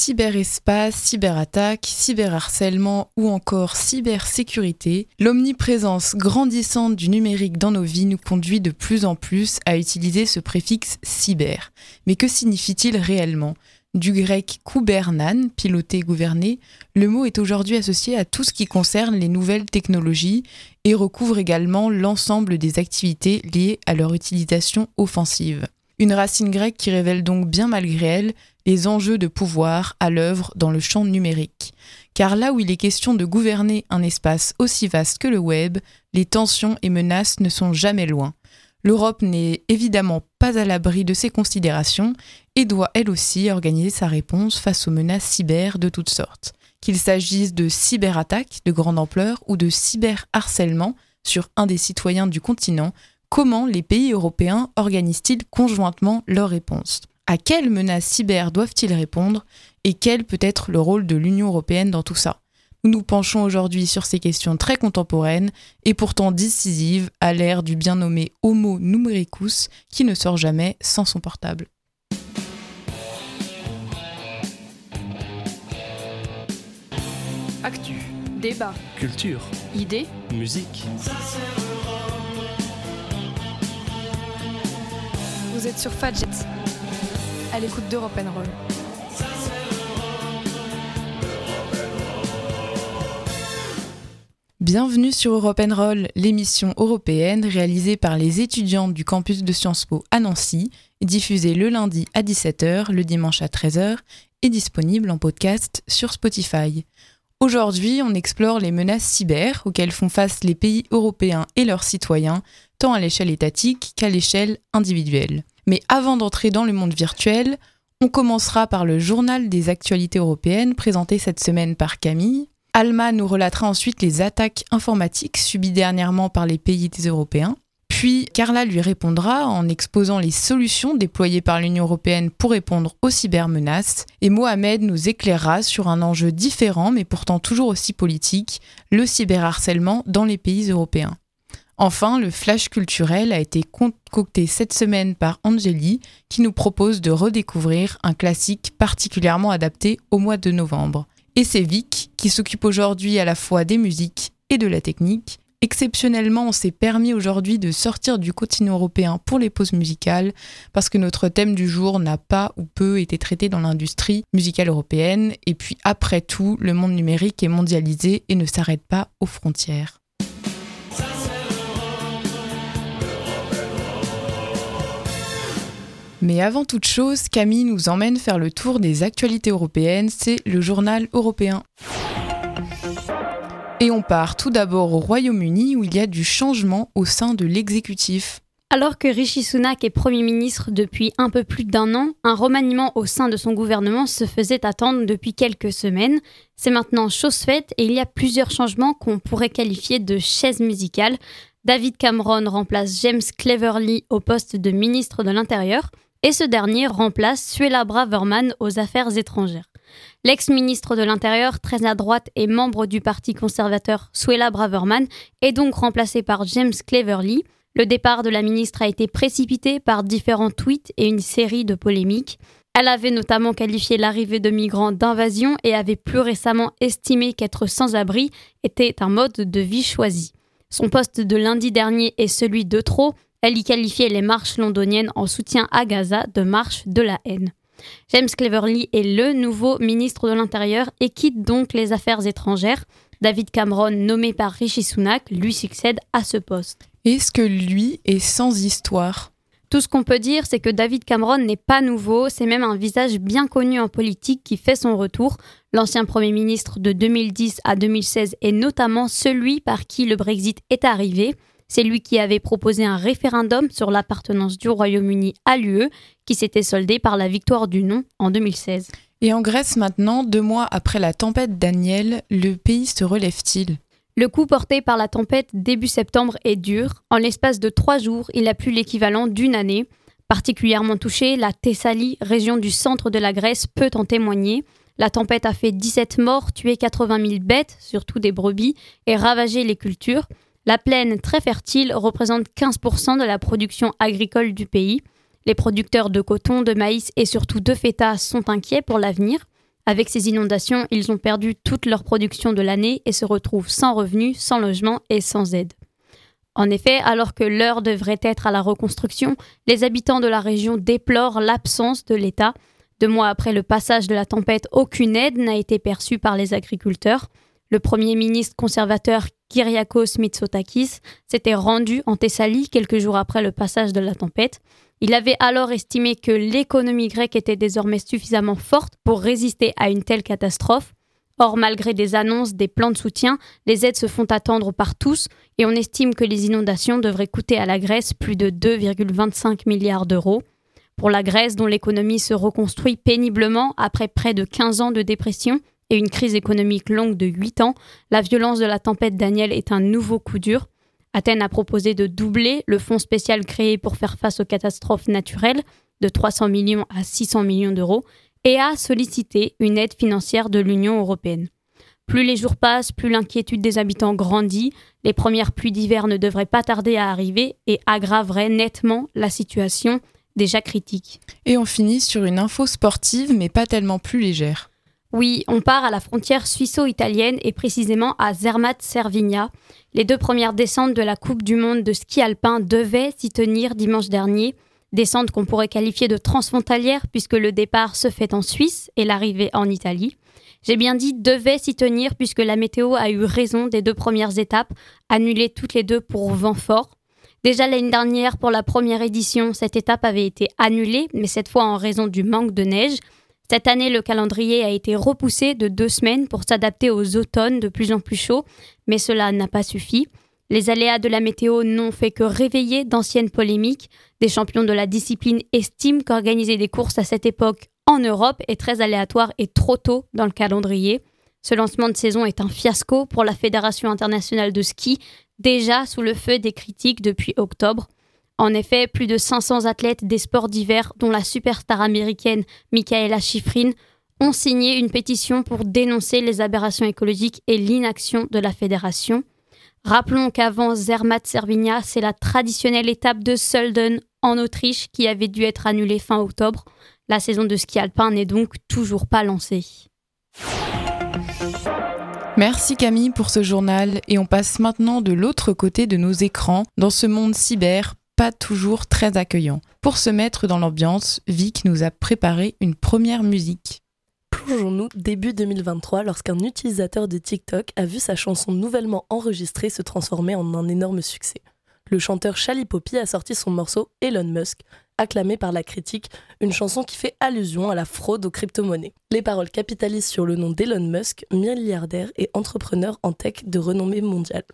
Cyberespace, cyberattaque, cyberharcèlement ou encore cybersécurité, l'omniprésence grandissante du numérique dans nos vies nous conduit de plus en plus à utiliser ce préfixe cyber. Mais que signifie-t-il réellement? Du grec kubernan, piloter, gouverner, le mot est aujourd'hui associé à tout ce qui concerne les nouvelles technologies et recouvre également l'ensemble des activités liées à leur utilisation offensive. Une racine grecque qui révèle donc bien malgré elle les enjeux de pouvoir à l'œuvre dans le champ numérique. Car là où il est question de gouverner un espace aussi vaste que le web, les tensions et menaces ne sont jamais loin. L'Europe n'est évidemment pas à l'abri de ces considérations et doit elle aussi organiser sa réponse face aux menaces cyber de toutes sortes. Qu'il s'agisse de cyberattaques de grande ampleur ou de cyberharcèlement sur un des citoyens du continent, comment les pays européens organisent-ils conjointement leur réponse? À quelles menaces cyber doivent-ils répondre et quel peut être le rôle de l'Union européenne dans tout ça? Nous nous penchons aujourd'hui sur ces questions très contemporaines et pourtant décisives à l'ère du bien nommé Homo numericus qui ne sort jamais sans son portable. Actu, débat, culture, idées, musique. Vous êtes sur Fadjet, à l'écoute d'Europe Roll. Bienvenue sur Europe Roll, l'émission européenne réalisée par les étudiants du campus de Sciences Po à Nancy, diffusée le lundi à 17h, le dimanche à 13h et disponible en podcast sur Spotify. Aujourd'hui, on explore les menaces cyber auxquelles font face les pays européens et leurs citoyens, tant à l'échelle étatique qu'à l'échelle individuelle. Mais avant d'entrer dans le monde virtuel, on commencera par le journal des actualités européennes présenté cette semaine par Camille. Alma nous relatera ensuite les attaques informatiques subies dernièrement par les pays européens. Puis Carla lui répondra en exposant les solutions déployées par l'Union européenne pour répondre aux cybermenaces. Et Mohamed nous éclairera sur un enjeu différent mais pourtant toujours aussi politique, le cyberharcèlement dans les pays européens. Enfin, le flash culturel a été concocté cette semaine par Angeli qui nous propose de redécouvrir un classique particulièrement adapté au mois de novembre et c'est Vic qui s'occupe aujourd'hui à la fois des musiques et de la technique. Exceptionnellement, on s'est permis aujourd'hui de sortir du continent européen pour les pauses musicales parce que notre thème du jour n'a pas ou peu été traité dans l'industrie musicale européenne et puis après tout, le monde numérique est mondialisé et ne s'arrête pas aux frontières. Mais avant toute chose, Camille nous emmène faire le tour des actualités européennes, c'est le journal européen. Et on part tout d'abord au Royaume-Uni où il y a du changement au sein de l'exécutif. Alors que Rishi Sunak est Premier ministre depuis un peu plus d'un an, un remaniement au sein de son gouvernement se faisait attendre depuis quelques semaines. C'est maintenant chose faite et il y a plusieurs changements qu'on pourrait qualifier de chaises musicales. David Cameron remplace James Cleverly au poste de ministre de l'Intérieur et ce dernier remplace Suella Braverman aux affaires étrangères. L'ex-ministre de l'Intérieur, très à droite et membre du Parti conservateur Suella Braverman, est donc remplacé par James Cleverly. Le départ de la ministre a été précipité par différents tweets et une série de polémiques. Elle avait notamment qualifié l'arrivée de migrants d'invasion et avait plus récemment estimé qu'être sans abri était un mode de vie choisi. Son poste de lundi dernier est celui de trop, elle y qualifiait les marches londoniennes en soutien à Gaza de marche de la haine. James Cleverly est le nouveau ministre de l'Intérieur et quitte donc les affaires étrangères. David Cameron, nommé par Rishi Sunak, lui succède à ce poste. Est-ce que lui est sans histoire? Tout ce qu'on peut dire, c'est que David Cameron n'est pas nouveau, c'est même un visage bien connu en politique qui fait son retour. L'ancien Premier ministre de 2010 à 2016 est notamment celui par qui le Brexit est arrivé. C'est lui qui avait proposé un référendum sur l'appartenance du Royaume-Uni à l'UE, qui s'était soldé par la victoire du non en 2016. Et en Grèce maintenant, deux mois après la tempête Daniel, le pays se relève-t-il? Le coup porté par la tempête début septembre est dur. En l'espace de trois jours, il a plus l'équivalent d'une année. Particulièrement touchée, la Thessalie, région du centre de la Grèce, peut en témoigner. La tempête a fait 17 morts, tué 80 000 bêtes, surtout des brebis, et ravagé les cultures. La plaine, très fertile, représente 15% de la production agricole du pays. Les producteurs de coton, de maïs et surtout de feta sont inquiets pour l'avenir. Avec ces inondations, ils ont perdu toute leur production de l'année et se retrouvent sans revenus, sans logement et sans aide. En effet, alors que l'heure devrait être à la reconstruction, les habitants de la région déplorent l'absence de l'État. Deux mois après le passage de la tempête, aucune aide n'a été perçue par les agriculteurs. Le premier ministre conservateur Kyriakos Mitsotakis s'était rendu en Thessalie quelques jours après le passage de la tempête. Il avait alors estimé que l'économie grecque était désormais suffisamment forte pour résister à une telle catastrophe. Or, malgré des annonces, des plans de soutien, les aides se font attendre par tous et on estime que les inondations devraient coûter à la Grèce plus de 2,25 milliards d'euros. Pour la Grèce, dont l'économie se reconstruit péniblement après près de 15 ans de dépression et une crise économique longue de 8 ans, la violence de la tempête Daniel est un nouveau coup dur. Athènes a proposé de doubler le fonds spécial créé pour faire face aux catastrophes naturelles de 300 millions à 600 millions d'euros et a sollicité une aide financière de l'Union européenne. Plus les jours passent, plus l'inquiétude des habitants grandit, les premières pluies d'hiver ne devraient pas tarder à arriver et aggraveraient nettement la situation déjà critique. Et on finit sur une info sportive mais pas tellement plus légère. Oui, on part à la frontière suisso-italienne et précisément à Zermatt-Cervinia. Les deux premières descentes de la Coupe du monde de ski alpin devaient s'y tenir dimanche dernier. Descente qu'on pourrait qualifier de transfrontalière puisque le départ se fait en Suisse et l'arrivée en Italie. J'ai bien dit devait s'y tenir puisque la météo a eu raison des deux premières étapes, annulées toutes les deux pour vent fort. Déjà l'année dernière, pour la première édition, cette étape avait été annulée, mais cette fois en raison du manque de neige. Cette année, le calendrier a été repoussé de deux semaines pour s'adapter aux automnes de plus en plus chauds, mais cela n'a pas suffi. Les aléas de la météo n'ont fait que réveiller d'anciennes polémiques. Des champions de la discipline estiment qu'organiser des courses à cette époque en Europe est très aléatoire et trop tôt dans le calendrier. Ce lancement de saison est un fiasco pour la Fédération internationale de ski, déjà sous le feu des critiques depuis octobre. En effet, plus de 500 athlètes des sports d'hiver, dont la superstar américaine Michaela Schifrin, ont signé une pétition pour dénoncer les aberrations écologiques et l'inaction de la fédération. Rappelons qu'avant Zermatt-Cervinia, c'est la traditionnelle étape de Sölden en Autriche qui avait dû être annulée fin octobre. La saison de ski alpin n'est donc toujours pas lancée. Merci Camille pour ce journal et on passe maintenant de l'autre côté de nos écrans dans ce monde cyber pas toujours très accueillant. Pour se mettre dans l'ambiance, Vic nous a préparé une première musique plongeons-nous début 2023 lorsqu'un utilisateur de TikTok a vu sa chanson nouvellement enregistrée se transformer en un énorme succès. Le chanteur Charlie Poppy a sorti son morceau Elon Musk, acclamé par la critique, une chanson qui fait allusion à la fraude aux crypto-monnaies. Les paroles capitalisent sur le nom d'Elon Musk, milliardaire et entrepreneur en tech de renommée mondiale.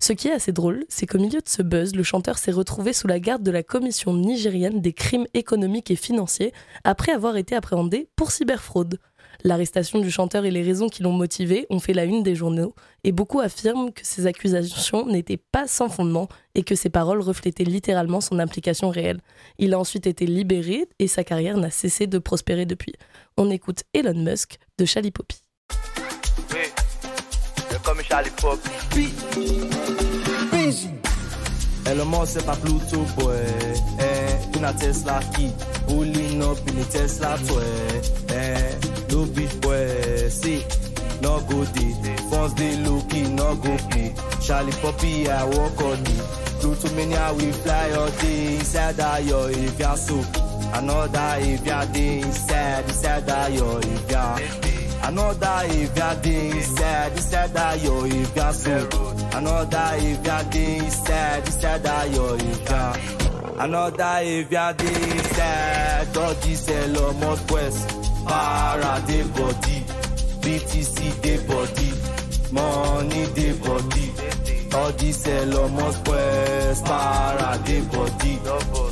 Ce qui est assez drôle, c'est qu'au milieu de ce buzz, le chanteur s'est retrouvé sous la garde de la commission nigérienne des crimes économiques et financiers après avoir été appréhendé pour cyberfraude. L'arrestation du chanteur et les raisons qui l'ont motivé ont fait la une des journaux, et beaucoup affirment que ces accusations n'étaient pas sans fondement et que ses paroles reflétaient littéralement son implication réelle. Il a ensuite été libéré et sa carrière n'a cessé de prospérer depuis. On écoute Elon Musk de Charlie Poppy. Comme Charlie Poppy. Elon Musk c'est pas Pluto boy. Eh, une Tesla qui Pulling up in the Tesla boy. Eh, no beach boy. See, no go day Funds they looking, no go pay Charlie Poppy, I walk on it. Pluto mania, we fly all day. Inside that yo, if you're so Another if you're day Inside, inside that yo, if you're Another if you're day inside, inside that yo if you're so. Another if you're day inside, inside that yo if you're Another if you're day inside, all this Elon Musk West Para de body, BTC de body, money de body All this Elon Musk West Para de body,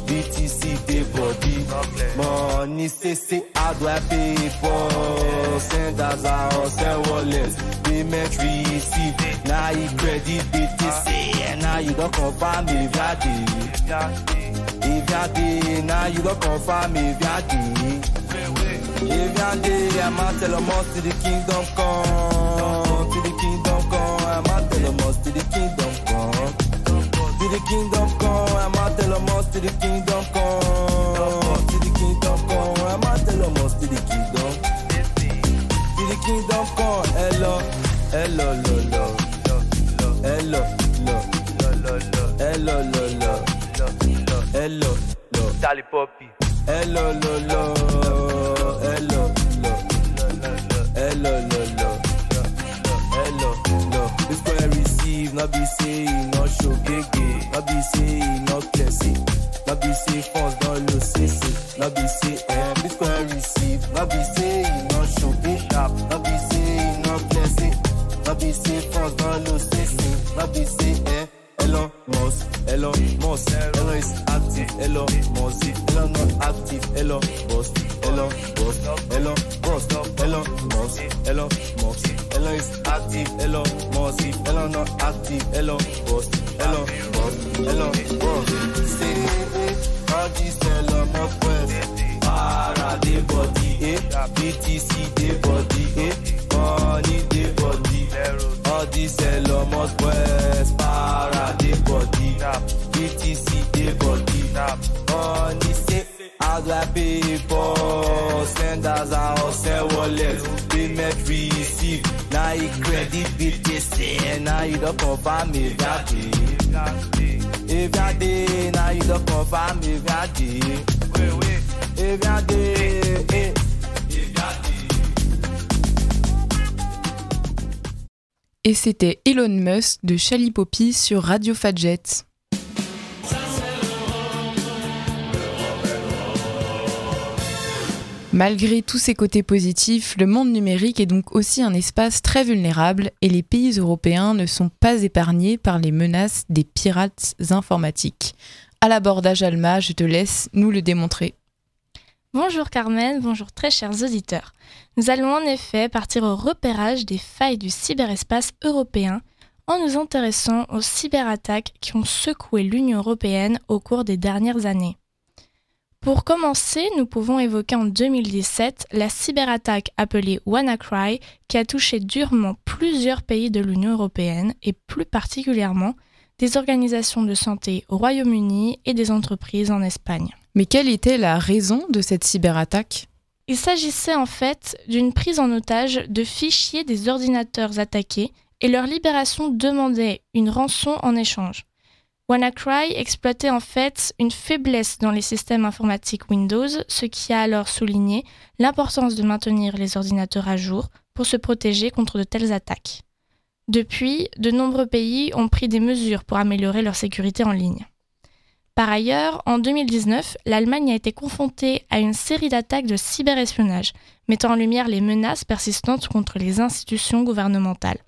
BTC de body. Money say say how do I pay for. Send as a send wallet. Payment receive Now you credit BTC And now you don't confirm if you're day If you're Now you don't confirm if you're day If you're day I'm out to the kingdom come to the kingdom come To the kingdom come I'm out tell them to the kingdom come To the kingdom come I'm out tell them to the kingdom kingdom come. Hello, hello, lo, lo, hello, lo, hello, lo, lo, hello, lo. Charlie Poppy. Hello, lo, lo, hello, lo, hello, lo, receive, not be say, not show gege, not be say, not blessing, not be say funds, not lose, say, say, not be say, eh, this boy receive, not be say, not show gege, not be say, not blessing, not be say funds, not lose, say, say, not be say, eh. Elon Musk, Elon Musk, Elon is active, Elon Musk, Elon not active, Elon Musk, Elon Musk, Elon Musk, Elon Musk, Elon Musk, Elon is active, Elon Musk, Elon not active, Elon Musk, Elon Musk, Elon Musk. Say, all this Elon Musk West, para the body, eh, BTC the body, eh, money the body, all this Elon Musk West, para the body, BTC the body, money say, how do I pay for senders and send wallet, payment receive, Et c'était Elon Musk de Charlie Poppy sur Radio Fadjet. Malgré tous ses côtés positifs, le monde numérique est donc aussi un espace très vulnérable et les pays européens ne sont pas épargnés par les menaces des pirates informatiques. À l'abordage Alma, je te laisse nous le démontrer. Bonjour Carmen, bonjour très chers auditeurs. Nous allons en effet partir au repérage des failles du cyberespace européen en nous intéressant aux cyberattaques qui ont secoué l'Union européenne au cours des dernières années. Pour commencer, nous pouvons évoquer en 2017 la cyberattaque appelée WannaCry qui a touché durement plusieurs pays de l'Union européenne et plus particulièrement des organisations de santé au Royaume-Uni et des entreprises en Espagne. Mais quelle était la raison de cette cyberattaque? Il s'agissait en fait d'une prise en otage de fichiers des ordinateurs attaqués et leur libération demandait une rançon en échange. WannaCry exploitait en fait une faiblesse dans les systèmes informatiques Windows, ce qui a alors souligné l'importance de maintenir les ordinateurs à jour pour se protéger contre de telles attaques. Depuis, de nombreux pays ont pris des mesures pour améliorer leur sécurité en ligne. Par ailleurs, en 2019, l'Allemagne a été confrontée à une série d'attaques de cyberespionnage, mettant en lumière les menaces persistantes contre les institutions gouvernementales.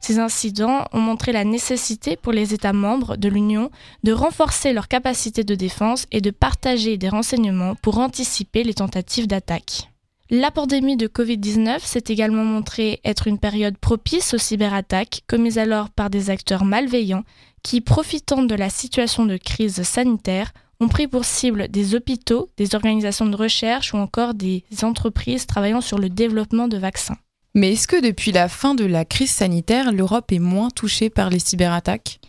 Ces incidents ont montré la nécessité pour les États membres de l'Union de renforcer leur capacité de défense et de partager des renseignements pour anticiper les tentatives d'attaque. La pandémie de Covid-19 s'est également montrée être une période propice aux cyberattaques commises alors par des acteurs malveillants qui, profitant de la situation de crise sanitaire, ont pris pour cible des hôpitaux, des organisations de recherche ou encore des entreprises travaillant sur le développement de vaccins. Mais est-ce que depuis la fin de la crise sanitaire, l'Europe est moins touchée par les cyberattaques?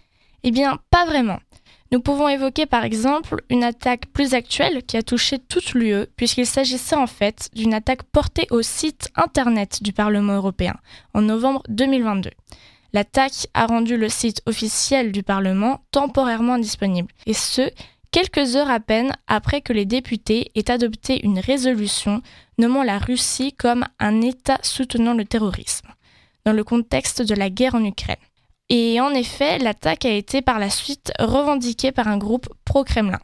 Eh bien, pas vraiment. Nous pouvons évoquer par exemple une attaque plus actuelle qui a touché toute l'UE, puisqu'il s'agissait en fait d'une attaque portée au site internet du Parlement européen en novembre 2022. L'attaque a rendu le site officiel du Parlement temporairement indisponible, et ce, quelques heures à peine après que les députés aient adopté une résolution nommant la Russie comme un État soutenant le terrorisme, dans le contexte de la guerre en Ukraine. Et en effet, l'attaque a été par la suite revendiquée par un groupe pro-Kremlin.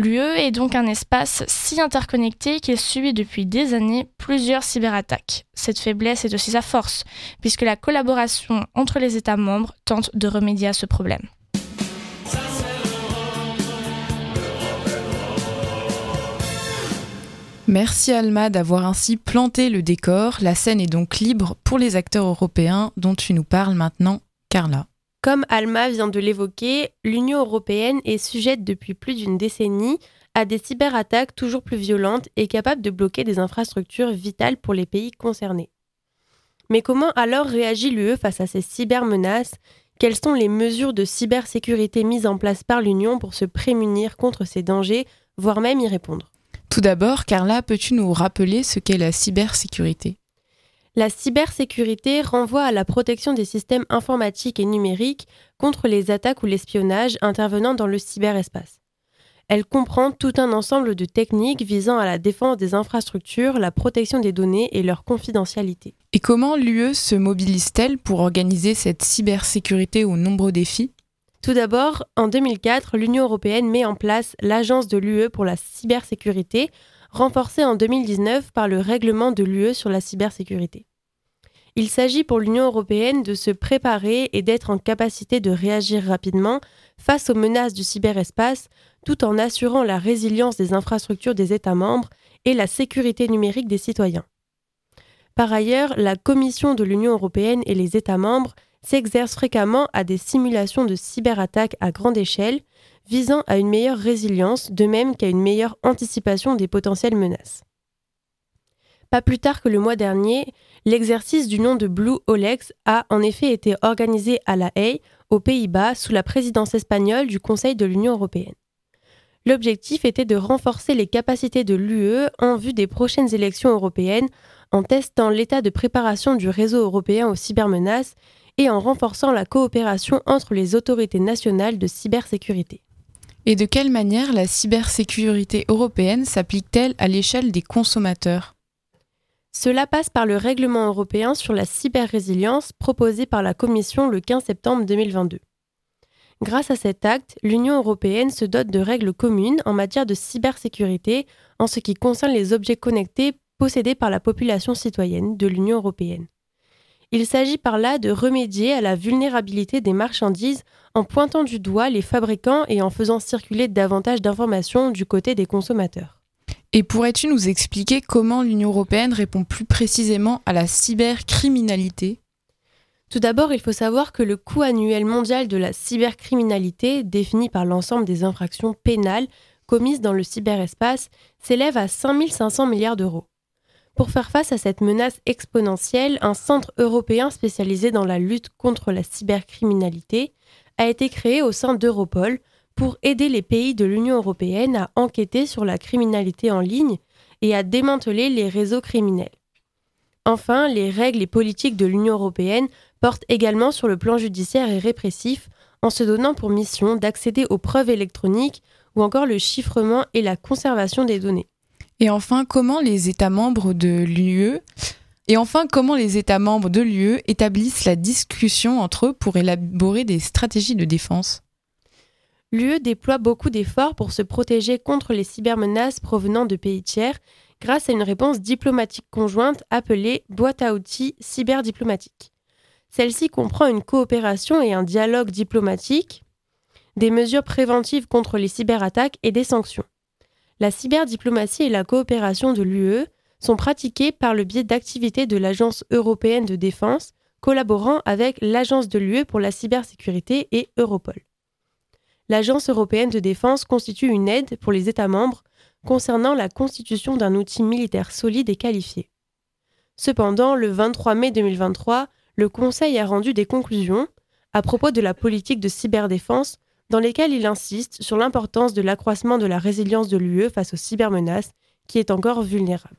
L'UE est donc un espace si interconnecté qu'il subit depuis des années plusieurs cyberattaques. Cette faiblesse est aussi sa force, puisque la collaboration entre les États membres tente de remédier à ce problème. Merci Alma d'avoir ainsi planté le décor. La scène est donc libre pour les acteurs européens dont tu nous parles maintenant, Carla. Comme Alma vient de l'évoquer, l'Union européenne est sujette depuis plus d'une décennie à des cyberattaques toujours plus violentes et capables de bloquer des infrastructures vitales pour les pays concernés. Mais comment alors réagit l'UE face à ces cybermenaces? Quelles sont les mesures de cybersécurité mises en place par l'Union pour se prémunir contre ces dangers, voire même y répondre? Tout d'abord, Carla, peux-tu nous rappeler ce qu'est la cybersécurité? La cybersécurité renvoie à la protection des systèmes informatiques et numériques contre les attaques ou l'espionnage intervenant dans le cyberespace. Elle comprend tout un ensemble de techniques visant à la défense des infrastructures, la protection des données et leur confidentialité. Et comment l'UE se mobilise-t-elle pour organiser cette cybersécurité aux nombreux défis Tout d'abord, en 2004, l'Union européenne met en place l'Agence de l'UE pour la cybersécurité, renforcée en 2019 par le règlement de l'UE sur la cybersécurité. Il s'agit pour l'Union européenne de se préparer et d'être en capacité de réagir rapidement face aux menaces du cyberespace, tout en assurant la résilience des infrastructures des États membres et la sécurité numérique des citoyens. Par ailleurs, la Commission de l'Union européenne et les États membres s'exercent fréquemment à des simulations de cyberattaques à grande échelle, visant à une meilleure résilience, de même qu'à une meilleure anticipation des potentielles menaces. Pas plus tard que le mois dernier, l'exercice du nom de Blue Olex a en effet été organisé à La Haye, aux Pays-Bas, sous la présidence espagnole du Conseil de l'Union européenne. L'objectif était de renforcer les capacités de l'UE en vue des prochaines élections européennes en testant l'état de préparation du réseau européen aux cybermenaces et en renforçant la coopération entre les autorités nationales de cybersécurité. Et de quelle manière la cybersécurité européenne s'applique-t-elle à l'échelle des consommateurs? Cela passe par le règlement européen sur la cyberrésilience proposé par la Commission le 15 septembre 2022. Grâce à cet acte, l'Union européenne se dote de règles communes en matière de cybersécurité en ce qui concerne les objets connectés possédés par la population citoyenne de l'Union européenne. Il s'agit par là de remédier à la vulnérabilité des marchandises en pointant du doigt les fabricants et en faisant circuler davantage d'informations du côté des consommateurs. Et pourrais-tu nous expliquer comment l'Union européenne répond plus précisément à la cybercriminalité? Tout d'abord, il faut savoir que le coût annuel mondial de la cybercriminalité, défini par l'ensemble des infractions pénales commises dans le cyberespace, s'élève à 5500 milliards d'euros. Pour faire face à cette menace exponentielle, un centre européen spécialisé dans la lutte contre la cybercriminalité a été créé au sein d'Europol pour aider les pays de l'Union européenne à enquêter sur la criminalité en ligne et à démanteler les réseaux criminels. Enfin, les règles et politiques de l'Union européenne portent également sur le plan judiciaire et répressif en se donnant pour mission d'accéder aux preuves électroniques ou encore le chiffrement et la conservation des données. Et enfin, comment les États membres de l'UE comment les États membres de l'UE établissent la discussion entre eux pour élaborer des stratégies de défense? L'UE déploie beaucoup d'efforts pour se protéger contre les cybermenaces provenant de pays tiers grâce à une réponse diplomatique conjointe appelée boîte à outils cyberdiplomatique. Celle-ci comprend une coopération et un dialogue diplomatique, des mesures préventives contre les cyberattaques et des sanctions la cyberdiplomatie et la coopération de l'UE sont pratiquées par le biais d'activités de l'Agence européenne de défense, collaborant avec l'Agence de l'UE pour la cybersécurité et Europol. L'Agence européenne de défense constitue une aide pour les États membres concernant la constitution d'un outil militaire solide et qualifié. Cependant, le 23 mai 2023, le Conseil a rendu des conclusions à propos de la politique de cyberdéfense dans lesquels il insiste sur l'importance de l'accroissement de la résilience de l'UE face aux cybermenaces, qui est encore vulnérable.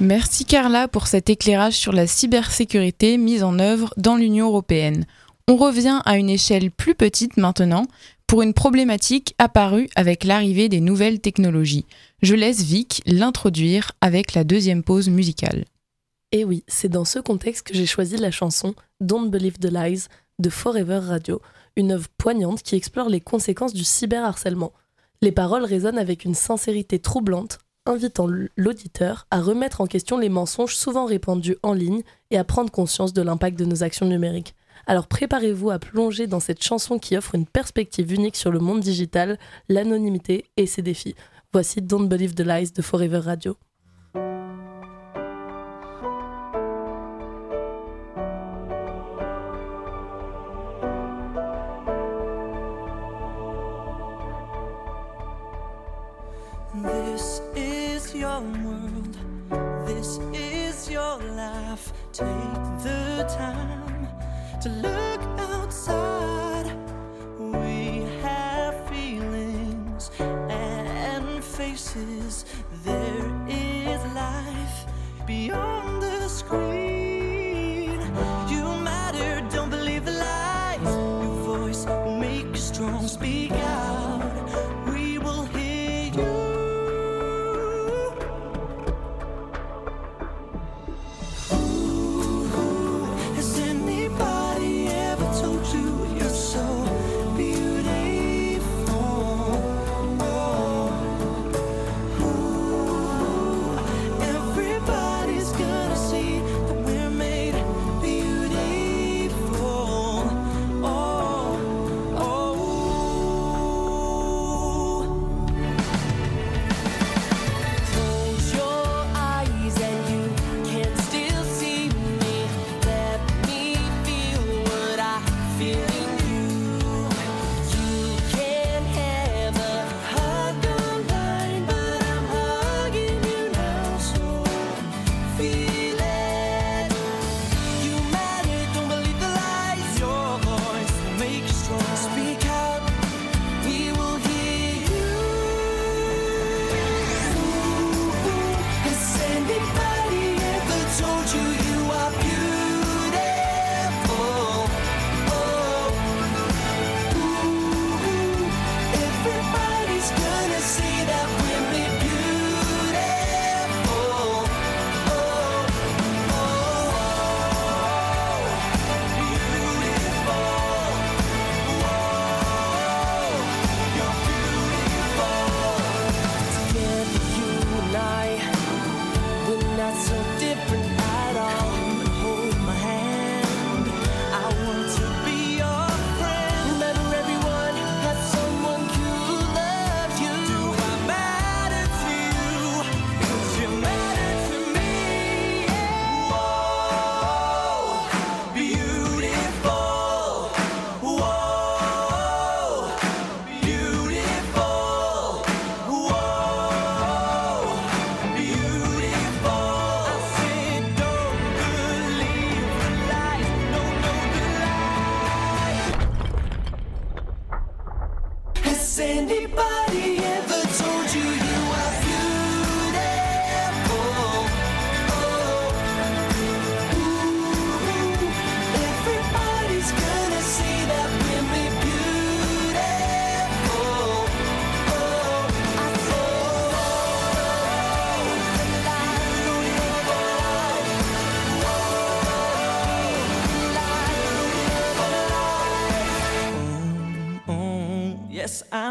Merci Carla pour cet éclairage sur la cybersécurité mise en œuvre dans l'Union européenne. On revient à une échelle plus petite maintenant pour une problématique apparue avec l'arrivée des nouvelles technologies. Je laisse Vic l'introduire avec la deuxième pause musicale. Et oui, c'est dans ce contexte que j'ai choisi la chanson Don't Believe the Lies de Forever Radio, une œuvre poignante qui explore les conséquences du cyberharcèlement. Les paroles résonnent avec une sincérité troublante, invitant l'auditeur à remettre en question les mensonges souvent répandus en ligne et à prendre conscience de l'impact de nos actions numériques. Alors préparez-vous à plonger dans cette chanson qui offre une perspective unique sur le monde digital, l'anonymité et ses défis. Voici Don't Believe the Lies de Forever Radio.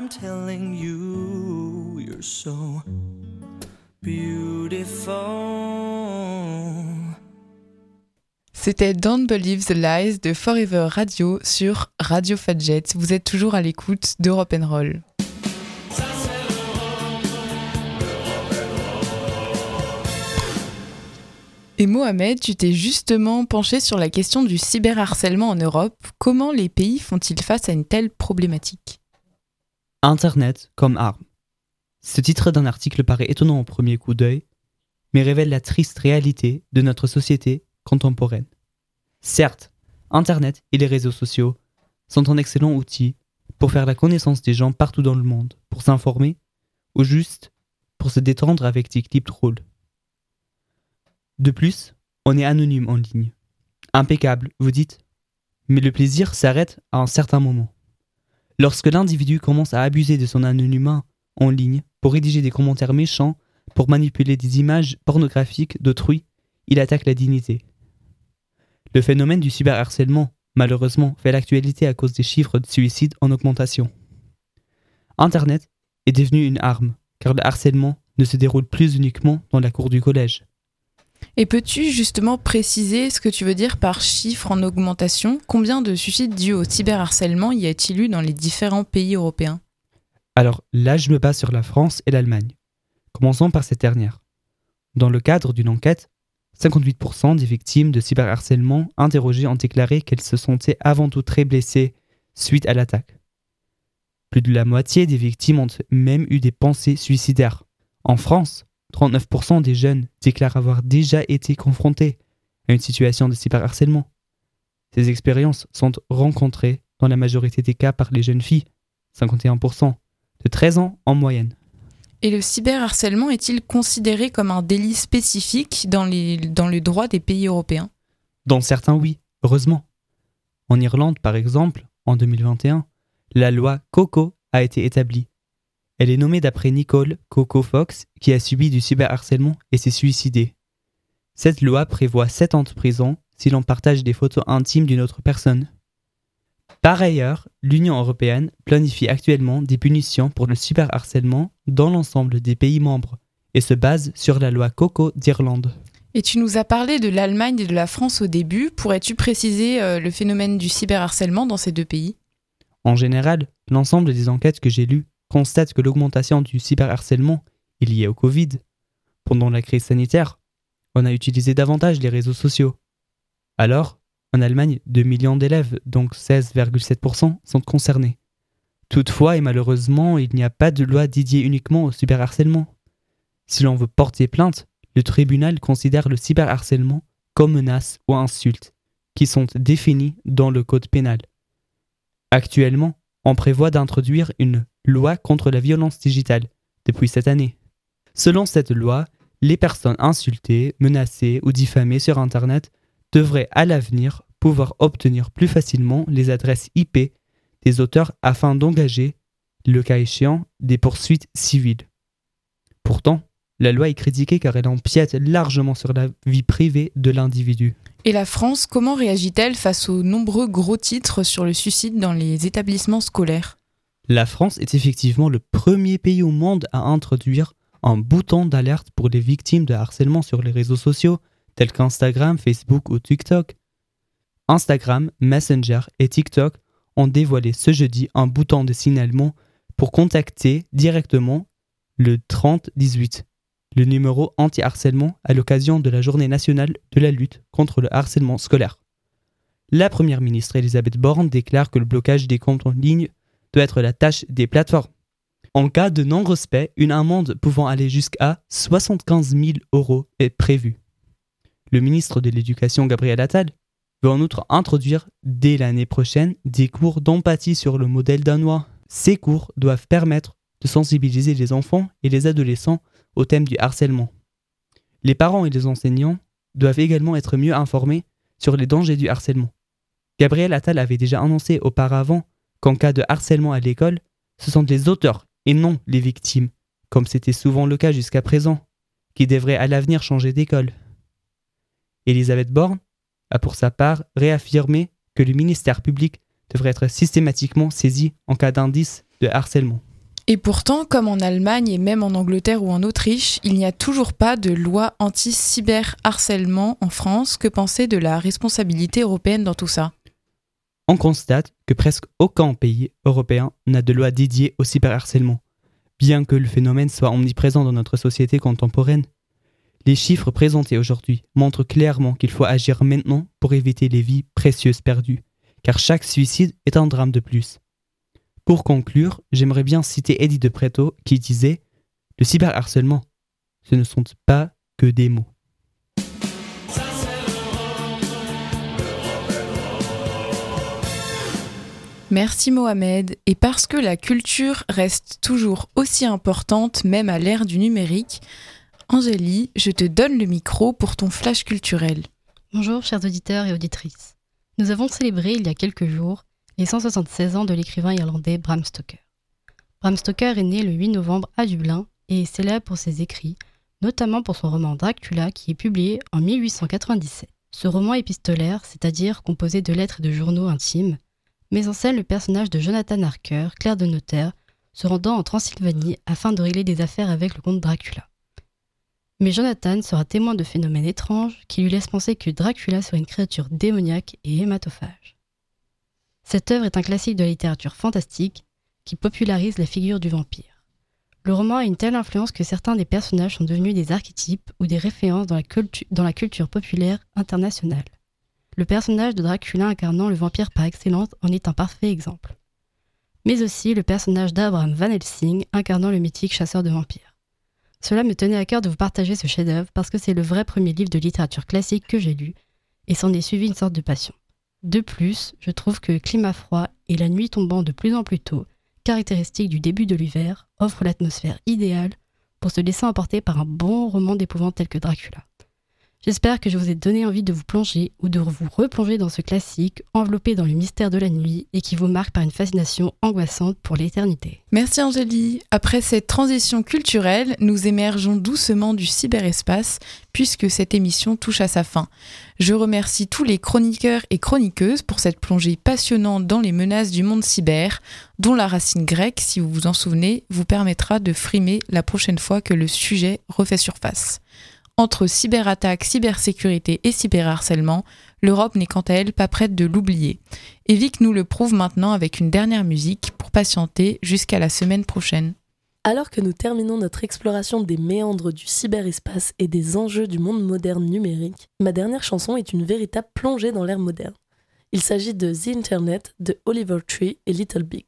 I'm telling you, you're so beautiful. C'était Don't Believe the Lies de Forever Radio sur Radio Fadjet. Vous êtes toujours à l'écoute d'Europe Roll. Et Mohamed, tu t'es justement penché sur la question du cyberharcèlement en Europe. Comment les pays font-ils face à une telle problématique? Internet comme arme. Ce titre d'un article paraît étonnant au premier coup d'œil, mais révèle la triste réalité de notre société contemporaine. Certes, Internet et les réseaux sociaux sont un excellent outil pour faire la connaissance des gens partout dans le monde, pour s'informer, ou juste pour se détendre avec des clips drôles. De plus, on est anonyme en ligne. Impeccable, vous dites Mais le plaisir s'arrête à un certain moment. Lorsque l'individu commence à abuser de son anonymat en ligne pour rédiger des commentaires méchants, pour manipuler des images pornographiques d'autrui, il attaque la dignité. Le phénomène du cyberharcèlement, malheureusement, fait l'actualité à cause des chiffres de suicides en augmentation. Internet est devenu une arme, car le harcèlement ne se déroule plus uniquement dans la cour du collège. Et peux-tu justement préciser ce que tu veux dire par chiffre en augmentation? Combien de suicides dus au cyberharcèlement y a-t-il eu dans les différents pays européens? Alors là, je me base sur la France et l'Allemagne. Commençons par cette dernière. Dans le cadre d'une enquête, 58% des victimes de cyberharcèlement interrogées ont déclaré qu'elles se sentaient avant tout très blessées suite à l'attaque. Plus de la moitié des victimes ont même eu des pensées suicidaires. En France, 39% des jeunes déclarent avoir déjà été confrontés à une situation de cyberharcèlement. Ces expériences sont rencontrées dans la majorité des cas par les jeunes filles, 51%, de 13 ans en moyenne. Et le cyberharcèlement est-il considéré comme un délit spécifique dans, les, dans le droit des pays européens? Dans certains, oui, heureusement. En Irlande, par exemple, en 2021, la loi COCO a été établie. Elle est nommée d'après Nicole Coco Fox, qui a subi du cyberharcèlement et s'est suicidée. Cette loi prévoit 7 ans de prison si l'on partage des photos intimes d'une autre personne. Par ailleurs, l'Union européenne planifie actuellement des punitions pour le cyberharcèlement dans l'ensemble des pays membres et se base sur la loi COCO d'Irlande. Et tu nous as parlé de l'Allemagne et de la France au début. Pourrais-tu préciser euh, le phénomène du cyberharcèlement dans ces deux pays? En général, l'ensemble des enquêtes que j'ai lues constatent que l'augmentation du cyberharcèlement est liée au Covid. Pendant la crise sanitaire, on a utilisé davantage les réseaux sociaux. Alors, en Allemagne, 2 millions d'élèves, donc 16,7%, sont concernés. Toutefois et malheureusement, il n'y a pas de loi dédiée uniquement au cyberharcèlement. Si l'on veut porter plainte, le tribunal considère le cyberharcèlement comme menace ou insulte, qui sont définies dans le code pénal. Actuellement, on prévoit d'introduire une loi contre la violence digitale depuis cette année. Selon cette loi, les personnes insultées, menacées ou diffamées sur Internet devraient à l'avenir pouvoir obtenir plus facilement les adresses IP des auteurs afin d'engager, le cas échéant, des poursuites civiles. Pourtant, la loi est critiquée car elle empiète largement sur la vie privée de l'individu. Et la France, comment réagit-elle face aux nombreux gros titres sur le suicide dans les établissements scolaires? La France est effectivement le premier pays au monde à introduire un bouton d'alerte pour les victimes de harcèlement sur les réseaux sociaux tels qu'Instagram, Facebook ou TikTok. Instagram, Messenger et TikTok ont dévoilé ce jeudi un bouton de signalement pour contacter directement le 3018, le numéro anti-harcèlement à l'occasion de la journée nationale de la lutte contre le harcèlement scolaire. La première ministre Elisabeth Borne déclare que le blocage des comptes en ligne doit être la tâche des plateformes. En cas de non-respect, une amende pouvant aller jusqu'à 75 000 euros est prévue. Le ministre de l'Éducation Gabriel Attal veut en outre introduire dès l'année prochaine des cours d'empathie sur le modèle danois. Ces cours doivent permettre de sensibiliser les enfants et les adolescents au thème du harcèlement. Les parents et les enseignants doivent également être mieux informés sur les dangers du harcèlement. Gabriel Attal avait déjà annoncé auparavant qu'en cas de harcèlement à l'école, ce sont les auteurs et non les victimes, comme c'était souvent le cas jusqu'à présent, qui devraient à l'avenir changer d'école. Elisabeth Borne a pour sa part réaffirmé que le ministère public devrait être systématiquement saisi en cas d'indice de harcèlement. Et pourtant, comme en Allemagne et même en Angleterre ou en Autriche, il n'y a toujours pas de loi anti-cyberharcèlement en France. Que penser de la responsabilité européenne dans tout ça? On constate que presque aucun pays européen n'a de loi dédiée au cyberharcèlement. Bien que le phénomène soit omniprésent dans notre société contemporaine, les chiffres présentés aujourd'hui montrent clairement qu'il faut agir maintenant pour éviter les vies précieuses perdues, car chaque suicide est un drame de plus. Pour conclure, j'aimerais bien citer Eddie de Preto qui disait Le cyberharcèlement, ce ne sont pas que des mots. Merci Mohamed. Et parce que la culture reste toujours aussi importante, même à l'ère du numérique, Angélie, je te donne le micro pour ton flash culturel. Bonjour chers auditeurs et auditrices. Nous avons célébré il y a quelques jours les 176 ans de l'écrivain irlandais Bram Stoker. Bram Stoker est né le 8 novembre à Dublin et est célèbre pour ses écrits, notamment pour son roman Dracula qui est publié en 1897. Ce roman épistolaire, c'est-à-dire composé de lettres et de journaux intimes, met en scène le personnage de Jonathan Harker, clerc de notaire, se rendant en Transylvanie afin de régler des affaires avec le comte Dracula. Mais Jonathan sera témoin de phénomènes étranges qui lui laissent penser que Dracula serait une créature démoniaque et hématophage. Cette œuvre est un classique de la littérature fantastique qui popularise la figure du vampire. Le roman a une telle influence que certains des personnages sont devenus des archétypes ou des références dans la, culture populaire internationale. Le personnage de Dracula incarnant le vampire par excellence en est un parfait exemple. Mais aussi le personnage d'Abraham Van Helsing incarnant le mythique chasseur de vampires. Cela me tenait à cœur de vous partager ce chef-d'œuvre parce que c'est le vrai premier livre de littérature classique que j'ai lu et s'en est suivi une sorte de passion. De plus, je trouve que le climat froid et la nuit tombant de plus en plus tôt, caractéristiques du début de l'hiver, offrent l'atmosphère idéale pour se laisser emporter par un bon roman d'épouvante tel que Dracula. J'espère que je vous ai donné envie de vous plonger ou de vous replonger dans ce classique enveloppé dans le mystère de la nuit et qui vous marque par une fascination angoissante pour l'éternité. Merci Angélie. Après cette transition culturelle, nous émergeons doucement du cyberespace puisque cette émission touche à sa fin. Je remercie tous les chroniqueurs et chroniqueuses pour cette plongée passionnante dans les menaces du monde cyber, dont la racine grecque, si vous vous en souvenez, vous permettra de frimer la prochaine fois que le sujet refait surface. Entre cyberattaques, cybersécurité et cyberharcèlement, l'Europe n'est quant à elle pas prête de l'oublier. Et Vic nous le prouve maintenant avec une dernière musique pour patienter jusqu'à la semaine prochaine. Alors que nous terminons notre exploration des méandres du cyberespace et des enjeux du monde moderne numérique, ma dernière chanson est une véritable plongée dans l'ère moderne. Il s'agit de The Internet de Oliver Tree et Little Big.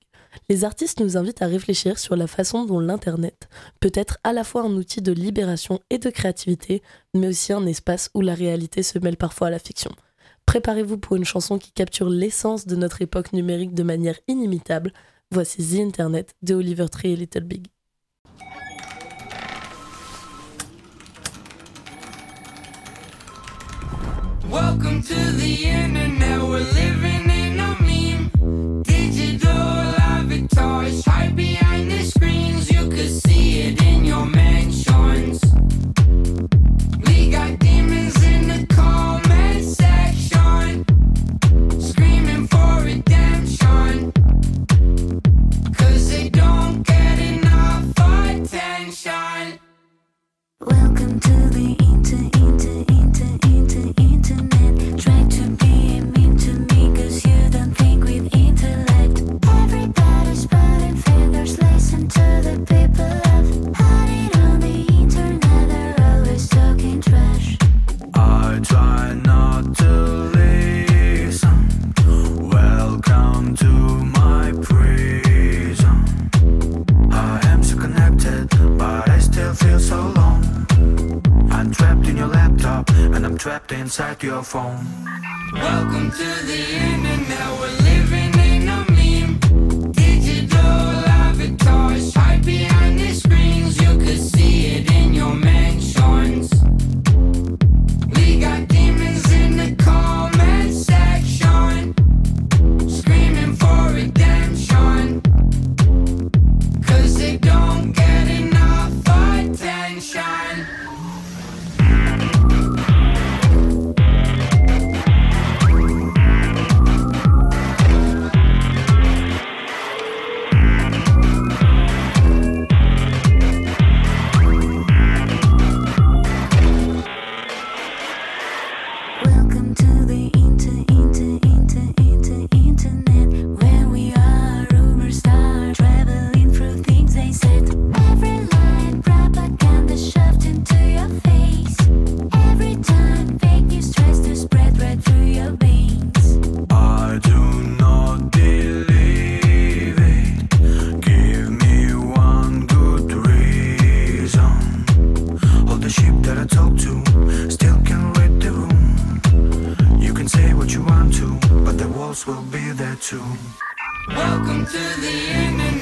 Les artistes nous invitent à réfléchir sur la façon dont l'Internet peut être à la fois un outil de libération et de créativité, mais aussi un espace où la réalité se mêle parfois à la fiction. Préparez-vous pour une chanson qui capture l'essence de notre époque numérique de manière inimitable. Voici The Internet de Oliver Tree et Little Big. Be there too. Welcome to the internet,